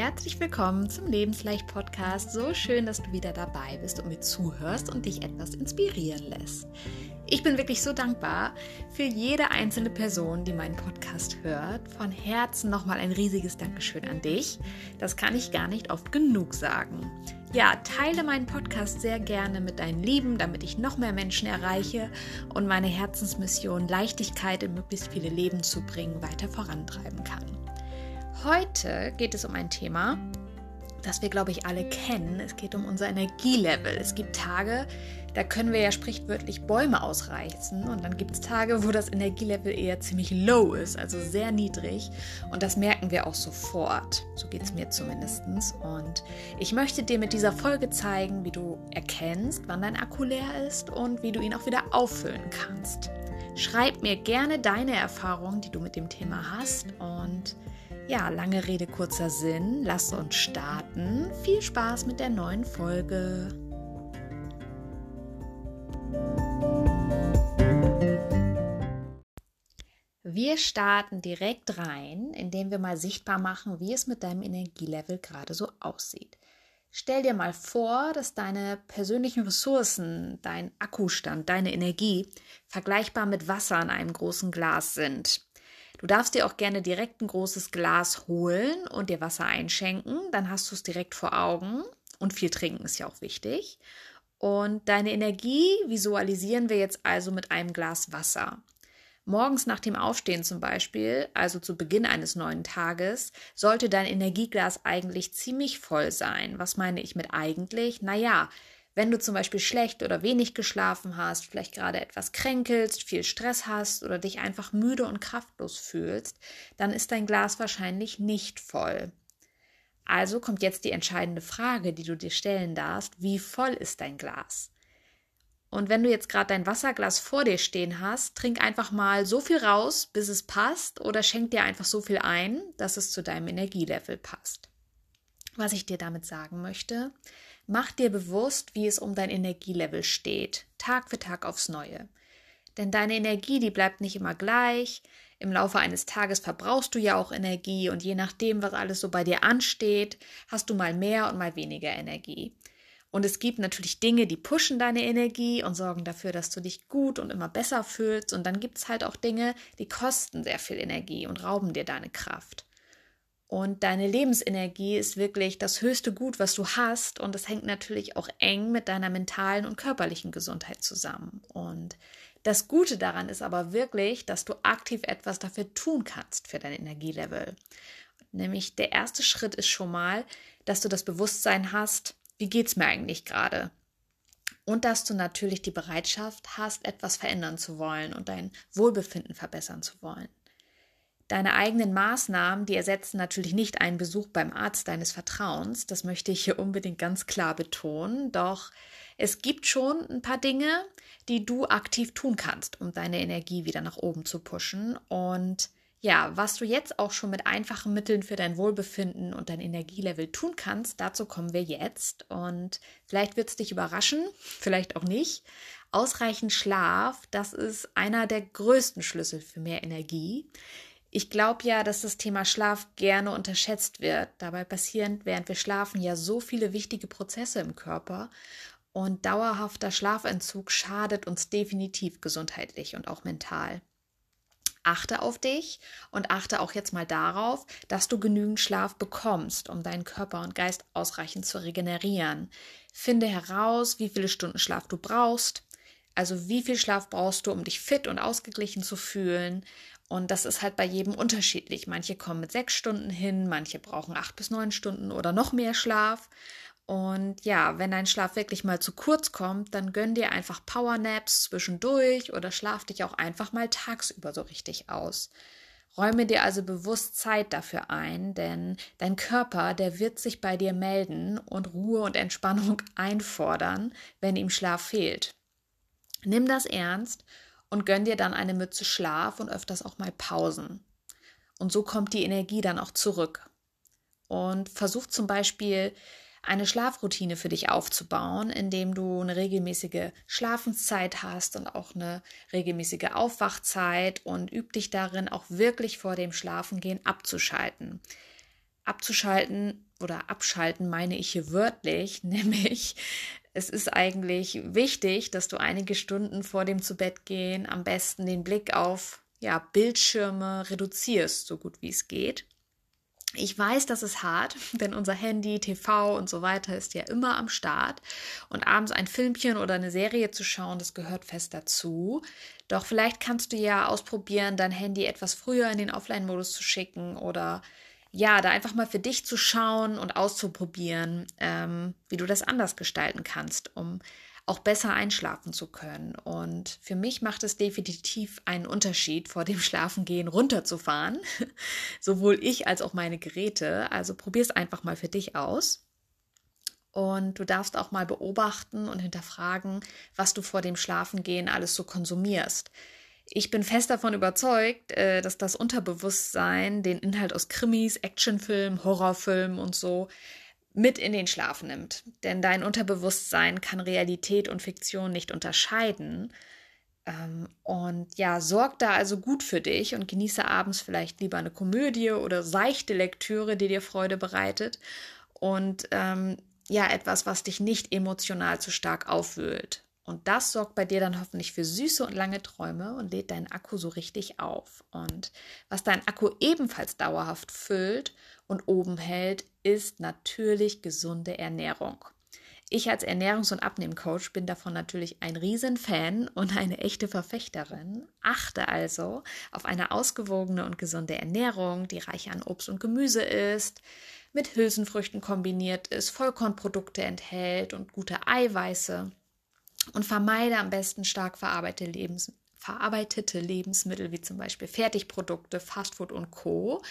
Herzlich willkommen zum Lebensleicht Podcast. So schön, dass du wieder dabei bist und mir zuhörst und dich etwas inspirieren lässt. Ich bin wirklich so dankbar für jede einzelne Person, die meinen Podcast hört. Von Herzen nochmal ein riesiges Dankeschön an dich. Das kann ich gar nicht oft genug sagen. Ja, teile meinen Podcast sehr gerne mit deinen Lieben, damit ich noch mehr Menschen erreiche und meine Herzensmission Leichtigkeit in möglichst viele Leben zu bringen weiter vorantreiben kann. Heute geht es um ein Thema, das wir, glaube ich, alle kennen. Es geht um unser Energielevel. Es gibt Tage, da können wir ja sprichwörtlich Bäume ausreißen und dann gibt es Tage, wo das Energielevel eher ziemlich low ist, also sehr niedrig und das merken wir auch sofort. So geht es mir zumindest. Und ich möchte dir mit dieser Folge zeigen, wie du erkennst, wann dein Akku leer ist und wie du ihn auch wieder auffüllen kannst. Schreib mir gerne deine Erfahrungen, die du mit dem Thema hast und ja, lange Rede, kurzer Sinn. Lass uns starten. Viel Spaß mit der neuen Folge. Wir starten direkt rein, indem wir mal sichtbar machen, wie es mit deinem Energielevel gerade so aussieht. Stell dir mal vor, dass deine persönlichen Ressourcen, dein Akkustand, deine Energie vergleichbar mit Wasser in einem großen Glas sind. Du darfst dir auch gerne direkt ein großes Glas holen und dir Wasser einschenken. Dann hast du es direkt vor Augen. Und viel trinken ist ja auch wichtig. Und deine Energie visualisieren wir jetzt also mit einem Glas Wasser. Morgens nach dem Aufstehen zum Beispiel, also zu Beginn eines neuen Tages, sollte dein Energieglas eigentlich ziemlich voll sein. Was meine ich mit eigentlich? Naja, wenn du zum Beispiel schlecht oder wenig geschlafen hast, vielleicht gerade etwas kränkelst, viel Stress hast oder dich einfach müde und kraftlos fühlst, dann ist dein Glas wahrscheinlich nicht voll. Also kommt jetzt die entscheidende Frage, die du dir stellen darfst, wie voll ist dein Glas? Und wenn du jetzt gerade dein Wasserglas vor dir stehen hast, trink einfach mal so viel raus, bis es passt, oder schenk dir einfach so viel ein, dass es zu deinem Energielevel passt. Was ich dir damit sagen möchte, Mach dir bewusst, wie es um dein Energielevel steht, Tag für Tag aufs Neue. Denn deine Energie, die bleibt nicht immer gleich. Im Laufe eines Tages verbrauchst du ja auch Energie und je nachdem, was alles so bei dir ansteht, hast du mal mehr und mal weniger Energie. Und es gibt natürlich Dinge, die pushen deine Energie und sorgen dafür, dass du dich gut und immer besser fühlst. Und dann gibt es halt auch Dinge, die kosten sehr viel Energie und rauben dir deine Kraft. Und deine Lebensenergie ist wirklich das höchste Gut, was du hast. Und es hängt natürlich auch eng mit deiner mentalen und körperlichen Gesundheit zusammen. Und das Gute daran ist aber wirklich, dass du aktiv etwas dafür tun kannst für dein Energielevel. Nämlich der erste Schritt ist schon mal, dass du das Bewusstsein hast, wie geht es mir eigentlich gerade? Und dass du natürlich die Bereitschaft hast, etwas verändern zu wollen und dein Wohlbefinden verbessern zu wollen. Deine eigenen Maßnahmen, die ersetzen natürlich nicht einen Besuch beim Arzt deines Vertrauens. Das möchte ich hier unbedingt ganz klar betonen. Doch es gibt schon ein paar Dinge, die du aktiv tun kannst, um deine Energie wieder nach oben zu pushen. Und ja, was du jetzt auch schon mit einfachen Mitteln für dein Wohlbefinden und dein Energielevel tun kannst, dazu kommen wir jetzt. Und vielleicht wird es dich überraschen, vielleicht auch nicht. Ausreichend Schlaf, das ist einer der größten Schlüssel für mehr Energie. Ich glaube ja, dass das Thema Schlaf gerne unterschätzt wird. Dabei passieren, während wir schlafen, ja so viele wichtige Prozesse im Körper. Und dauerhafter Schlafentzug schadet uns definitiv gesundheitlich und auch mental. Achte auf dich und achte auch jetzt mal darauf, dass du genügend Schlaf bekommst, um deinen Körper und Geist ausreichend zu regenerieren. Finde heraus, wie viele Stunden Schlaf du brauchst. Also wie viel Schlaf brauchst du, um dich fit und ausgeglichen zu fühlen? Und das ist halt bei jedem unterschiedlich. Manche kommen mit sechs Stunden hin, manche brauchen acht bis neun Stunden oder noch mehr Schlaf. Und ja, wenn dein Schlaf wirklich mal zu kurz kommt, dann gönn dir einfach Powernaps zwischendurch oder schlaf dich auch einfach mal tagsüber so richtig aus. Räume dir also bewusst Zeit dafür ein, denn dein Körper, der wird sich bei dir melden und Ruhe und Entspannung einfordern, wenn ihm Schlaf fehlt. Nimm das ernst und gönn dir dann eine Mütze Schlaf und öfters auch mal Pausen. Und so kommt die Energie dann auch zurück. Und versuch zum Beispiel eine Schlafroutine für dich aufzubauen, indem du eine regelmäßige Schlafenszeit hast und auch eine regelmäßige Aufwachzeit und üb dich darin, auch wirklich vor dem Schlafengehen abzuschalten. Abzuschalten oder abschalten meine ich hier wörtlich, nämlich es ist eigentlich wichtig, dass du einige Stunden vor dem zu Bett gehen am besten den Blick auf ja, Bildschirme reduzierst, so gut wie es geht. Ich weiß, das ist hart, denn unser Handy, TV und so weiter ist ja immer am Start. Und abends ein Filmchen oder eine Serie zu schauen, das gehört fest dazu. Doch vielleicht kannst du ja ausprobieren, dein Handy etwas früher in den Offline-Modus zu schicken oder ja, da einfach mal für dich zu schauen und auszuprobieren, ähm, wie du das anders gestalten kannst, um auch besser einschlafen zu können. Und für mich macht es definitiv einen Unterschied, vor dem Schlafengehen runterzufahren. Sowohl ich als auch meine Geräte. Also probier es einfach mal für dich aus. Und du darfst auch mal beobachten und hinterfragen, was du vor dem Schlafengehen alles so konsumierst. Ich bin fest davon überzeugt, äh, dass das Unterbewusstsein den Inhalt aus Krimis, Actionfilmen, Horrorfilmen und so mit in den Schlaf nimmt. Denn dein Unterbewusstsein kann Realität und Fiktion nicht unterscheiden. Ähm, und ja, sorg da also gut für dich und genieße abends vielleicht lieber eine Komödie oder seichte Lektüre, die dir Freude bereitet. Und ähm, ja, etwas, was dich nicht emotional zu stark aufwühlt. Und das sorgt bei dir dann hoffentlich für süße und lange Träume und lädt deinen Akku so richtig auf. Und was dein Akku ebenfalls dauerhaft füllt und oben hält, ist natürlich gesunde Ernährung. Ich als Ernährungs- und Abnehmcoach bin davon natürlich ein Riesenfan und eine echte Verfechterin. Achte also auf eine ausgewogene und gesunde Ernährung, die reich an Obst und Gemüse ist, mit Hülsenfrüchten kombiniert ist, Vollkornprodukte enthält und gute Eiweiße und vermeide am besten stark verarbeitete, Lebens verarbeitete Lebensmittel wie zum Beispiel Fertigprodukte, Fastfood und Co.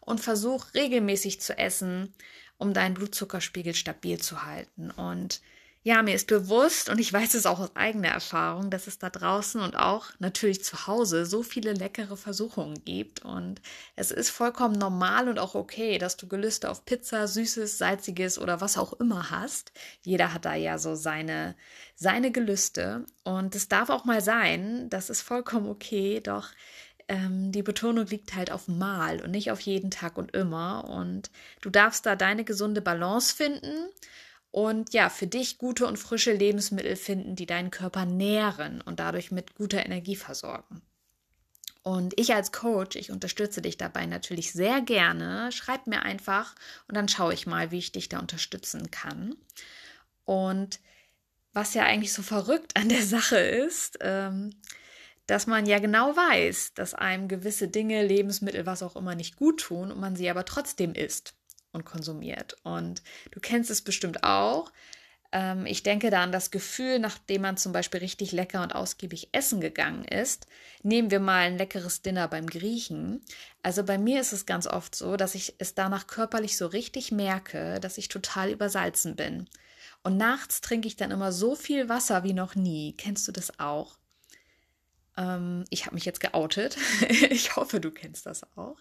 Und versuch regelmäßig zu essen, um deinen Blutzuckerspiegel stabil zu halten. Und ja, mir ist bewusst und ich weiß es auch aus eigener Erfahrung, dass es da draußen und auch natürlich zu Hause so viele leckere Versuchungen gibt. Und es ist vollkommen normal und auch okay, dass du Gelüste auf Pizza, Süßes, Salziges oder was auch immer hast. Jeder hat da ja so seine, seine Gelüste. Und es darf auch mal sein, das ist vollkommen okay, doch ähm, die Betonung liegt halt auf mal und nicht auf jeden Tag und immer. Und du darfst da deine gesunde Balance finden und ja, für dich gute und frische Lebensmittel finden, die deinen Körper nähren und dadurch mit guter Energie versorgen. Und ich als Coach, ich unterstütze dich dabei natürlich sehr gerne. Schreib mir einfach und dann schaue ich mal, wie ich dich da unterstützen kann. Und was ja eigentlich so verrückt an der Sache ist, ähm, dass man ja genau weiß, dass einem gewisse Dinge, Lebensmittel, was auch immer nicht gut tun und man sie aber trotzdem isst und konsumiert. Und du kennst es bestimmt auch. Ähm, ich denke da an das Gefühl, nachdem man zum Beispiel richtig lecker und ausgiebig essen gegangen ist. Nehmen wir mal ein leckeres Dinner beim Griechen. Also bei mir ist es ganz oft so, dass ich es danach körperlich so richtig merke, dass ich total übersalzen bin. Und nachts trinke ich dann immer so viel Wasser wie noch nie. Kennst du das auch? Ähm, ich habe mich jetzt geoutet. ich hoffe, du kennst das auch.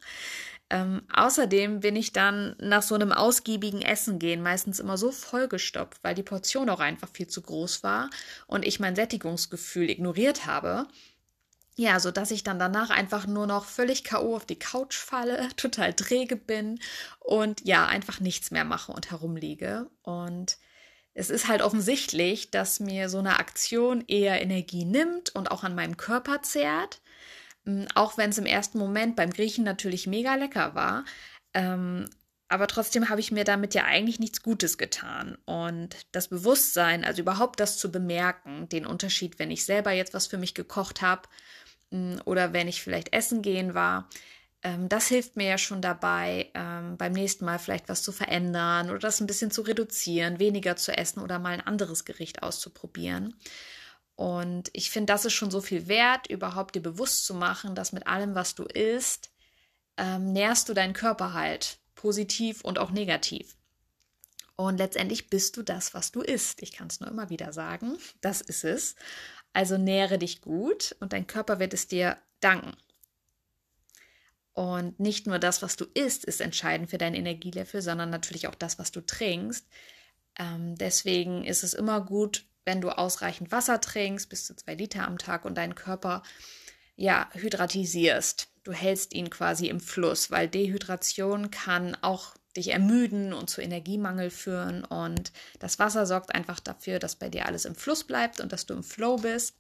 Ähm, außerdem bin ich dann nach so einem ausgiebigen Essen gehen meistens immer so vollgestopft, weil die Portion auch einfach viel zu groß war und ich mein Sättigungsgefühl ignoriert habe. Ja, so dass ich dann danach einfach nur noch völlig K.O. auf die Couch falle, total träge bin und ja, einfach nichts mehr mache und herumliege. Und es ist halt offensichtlich, dass mir so eine Aktion eher Energie nimmt und auch an meinem Körper zehrt. Ähm, auch wenn es im ersten Moment beim Griechen natürlich mega lecker war. Ähm, aber trotzdem habe ich mir damit ja eigentlich nichts Gutes getan. Und das Bewusstsein, also überhaupt das zu bemerken, den Unterschied, wenn ich selber jetzt was für mich gekocht habe mm, oder wenn ich vielleicht essen gehen war, das hilft mir ja schon dabei, ähm, beim nächsten Mal vielleicht was zu verändern oder das ein bisschen zu reduzieren, weniger zu essen oder mal ein anderes Gericht auszuprobieren. Und ich finde, das ist schon so viel wert, überhaupt dir bewusst zu machen, dass mit allem, was du isst, ähm, nährst du deinen Körper halt positiv und auch negativ. Und letztendlich bist du das, was du isst. Ich kann es nur immer wieder sagen. Das ist es. Also nähre dich gut und dein Körper wird es dir danken. Und nicht nur das, was du isst, ist entscheidend für dein Energielevel, sondern natürlich auch das, was du trinkst. Ähm, deswegen ist es immer gut, wenn du ausreichend Wasser trinkst, bis zu zwei Liter am Tag und deinen Körper ja hydratisierst. Du hältst ihn quasi im Fluss, weil Dehydration kann auch dich ermüden und zu Energiemangel führen. Und das Wasser sorgt einfach dafür, dass bei dir alles im Fluss bleibt und dass du im Flow bist.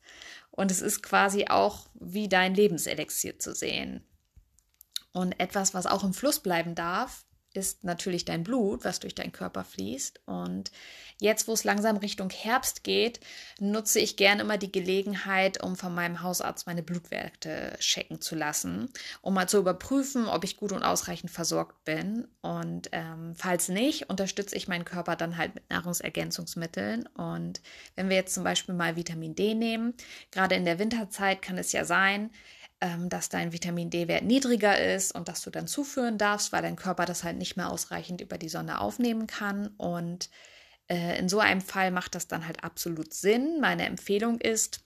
Und es ist quasi auch wie dein Lebenselixier zu sehen. Und etwas, was auch im Fluss bleiben darf, ist natürlich dein Blut, was durch deinen Körper fließt. Und jetzt, wo es langsam Richtung Herbst geht, nutze ich gerne immer die Gelegenheit, um von meinem Hausarzt meine Blutwerte checken zu lassen, um mal zu überprüfen, ob ich gut und ausreichend versorgt bin. Und ähm, falls nicht, unterstütze ich meinen Körper dann halt mit Nahrungsergänzungsmitteln. Und wenn wir jetzt zum Beispiel mal Vitamin D nehmen, gerade in der Winterzeit kann es ja sein, ähm, dass dein Vitamin D-Wert niedriger ist und dass du dann zuführen darfst, weil dein Körper das halt nicht mehr ausreichend über die Sonne aufnehmen kann. Und äh, in so einem Fall macht das dann halt absolut Sinn. Meine Empfehlung ist,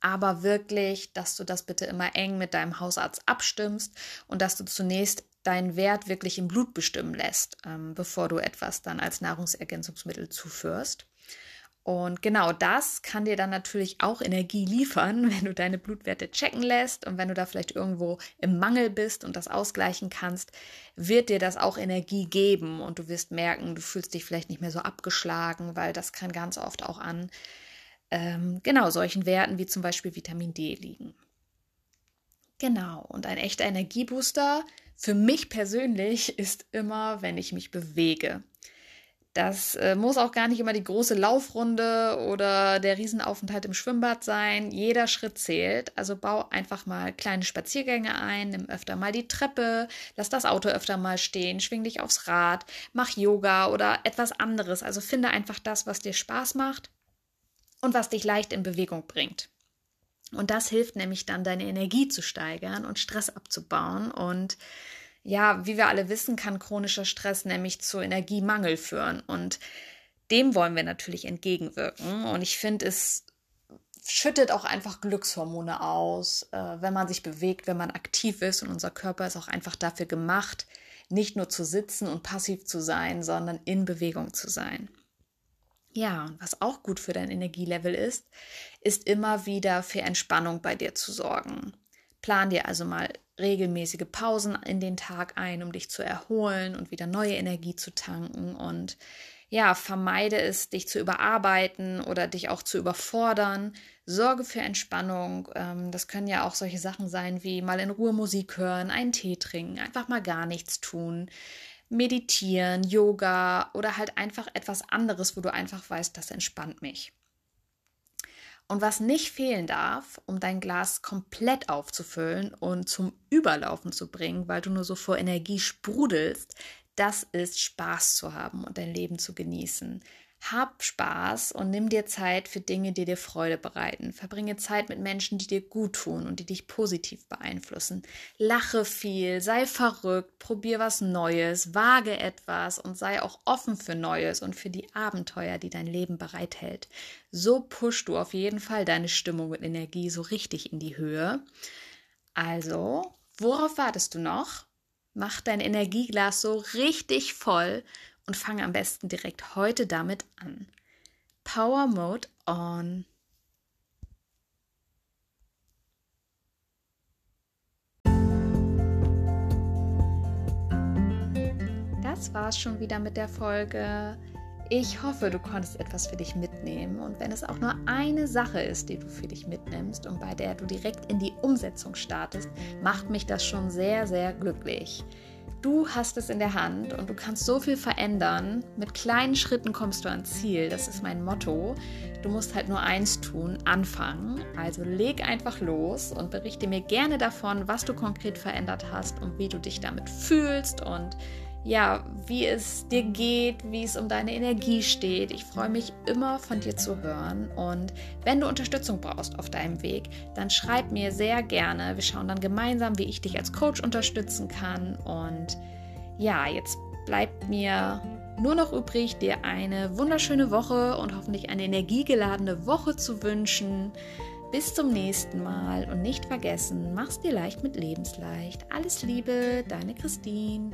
aber wirklich, dass du das bitte immer eng mit deinem Hausarzt abstimmst und dass du zunächst deinen Wert wirklich im Blut bestimmen lässt, ähm, bevor du etwas dann als Nahrungsergänzungsmittel zuführst. Und genau das kann dir dann natürlich auch Energie liefern, wenn du deine Blutwerte checken lässt und wenn du da vielleicht irgendwo im Mangel bist und das ausgleichen kannst, wird dir das auch Energie geben und du wirst merken, du fühlst dich vielleicht nicht mehr so abgeschlagen, weil das kann ganz oft auch an ähm, genau solchen Werten wie zum Beispiel Vitamin D liegen. Genau, und ein echter Energiebooster für mich persönlich ist immer, wenn ich mich bewege. Das äh, muss auch gar nicht immer die große Laufrunde oder der Riesenaufenthalt im Schwimmbad sein. Jeder Schritt zählt. Also bau einfach mal kleine Spaziergänge ein, nimm öfter mal die Treppe, lass das Auto öfter mal stehen, schwing dich aufs Rad, mach Yoga oder etwas anderes. Also finde einfach das, was dir Spaß macht und was dich leicht in Bewegung bringt. Und das hilft nämlich dann, deine Energie zu steigern und Stress abzubauen und ja, wie wir alle wissen, kann chronischer Stress nämlich zu Energiemangel führen. Und dem wollen wir natürlich entgegenwirken. Und ich finde, es schüttet auch einfach Glückshormone aus, äh, wenn man sich bewegt, wenn man aktiv ist. Und unser Körper ist auch einfach dafür gemacht, nicht nur zu sitzen und passiv zu sein, sondern in Bewegung zu sein. Ja, und was auch gut für dein Energielevel ist, ist immer wieder für Entspannung bei dir zu sorgen. Plan dir also mal regelmäßige Pausen in den Tag ein, um dich zu erholen und wieder neue Energie zu tanken und ja, vermeide es, dich zu überarbeiten oder dich auch zu überfordern. Sorge für Entspannung. Ähm, das können ja auch solche Sachen sein wie mal in Ruhe Musik hören, einen Tee trinken, einfach mal gar nichts tun, meditieren, Yoga oder halt einfach etwas anderes, wo du einfach weißt, das entspannt mich. Und was nicht fehlen darf, um dein Glas komplett aufzufüllen und zum Überlaufen zu bringen, weil du nur so vor Energie sprudelst, das ist Spaß zu haben und dein Leben zu genießen. Hab Spaß und nimm dir Zeit für Dinge, die dir Freude bereiten. Verbringe Zeit mit Menschen, die dir gut tun und die dich positiv beeinflussen. Lache viel, sei verrückt, probier was Neues, wage etwas und sei auch offen für Neues und für die Abenteuer, die dein Leben bereithält. So pushst du auf jeden Fall deine Stimmung und Energie so richtig in die Höhe. Also, worauf wartest du noch? Mach dein Energieglas so richtig voll und fange am besten direkt heute damit an. Power Mode on. Das war's schon wieder mit der Folge. Ich hoffe, du konntest etwas für dich mitnehmen und wenn es auch nur eine Sache ist, die du für dich mitnimmst und bei der du direkt in die Umsetzung startest, macht mich das schon sehr, sehr glücklich. Du hast es in der Hand und du kannst so viel verändern. Mit kleinen Schritten kommst du ans Ziel. Das ist mein Motto. Du musst halt nur eins tun, anfangen. Also leg einfach los und berichte mir gerne davon, was du konkret verändert hast und wie du dich damit fühlst und ja, wie es dir geht, wie es um deine Energie steht. Ich freue mich immer von dir zu hören und wenn du Unterstützung brauchst auf deinem Weg, dann schreib mir sehr gerne. Wir schauen dann gemeinsam, wie ich dich als Coach unterstützen kann und ja, jetzt bleibt mir nur noch übrig, dir eine wunderschöne Woche und hoffentlich eine energiegeladene Woche zu wünschen. Bis zum nächsten Mal und nicht vergessen, mach's dir leicht mit Lebensleicht. Alles Liebe, deine Christine.